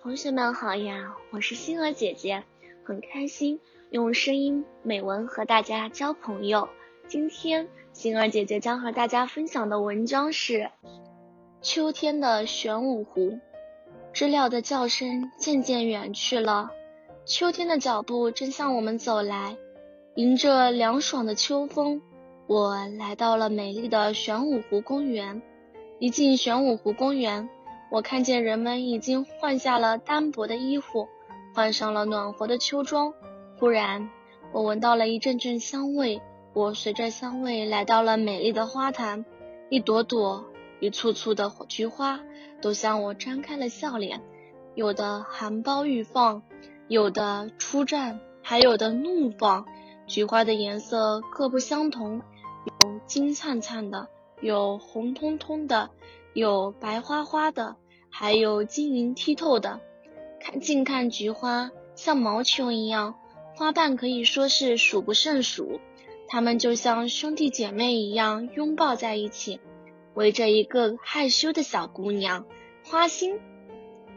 同学们好呀，我是星儿姐姐，很开心用声音美文和大家交朋友。今天星儿姐姐将和大家分享的文章是秋天的玄武湖。知了的叫声渐渐远去了，秋天的脚步正向我们走来。迎着凉爽的秋风，我来到了美丽的玄武湖公园。一进玄武湖公园。我看见人们已经换下了单薄的衣服，换上了暖和的秋装。忽然，我闻到了一阵阵香味。我随着香味来到了美丽的花坛，一朵朵、一簇簇的菊花都向我张开了笑脸，有的含苞欲放，有的初绽，还有的怒放。菊花的颜色各不相同，有金灿灿的，有红彤彤的。有白花花的，还有晶莹剔透的。看近看菊花，像毛球一样，花瓣可以说是数不胜数。它们就像兄弟姐妹一样拥抱在一起，围着一个害羞的小姑娘花心。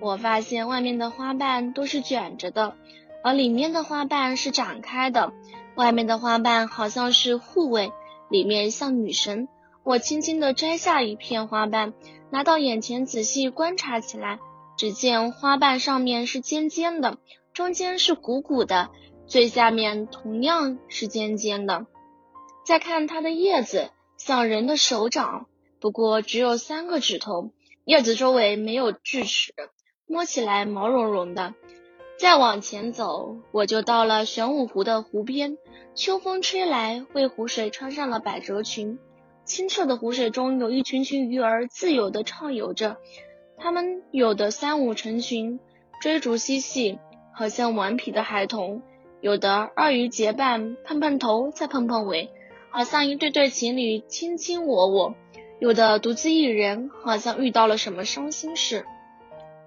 我发现外面的花瓣都是卷着的，而里面的花瓣是展开的。外面的花瓣好像是护卫，里面像女神。我轻轻地摘下一片花瓣，拿到眼前仔细观察起来。只见花瓣上面是尖尖的，中间是鼓鼓的，最下面同样是尖尖的。再看它的叶子，像人的手掌，不过只有三个指头，叶子周围没有锯齿，摸起来毛茸茸的。再往前走，我就到了玄武湖的湖边。秋风吹来，为湖水穿上了百褶裙。清澈的湖水中有一群群鱼儿自由地畅游着，它们有的三五成群，追逐嬉戏，好像顽皮的孩童；有的二鱼结伴，碰碰头再碰碰尾，好像一对对情侣卿卿我我；有的独自一人，好像遇到了什么伤心事。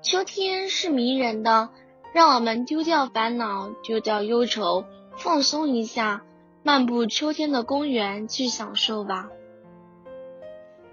秋天是迷人的，让我们丢掉烦恼，丢掉忧愁，放松一下，漫步秋天的公园去享受吧。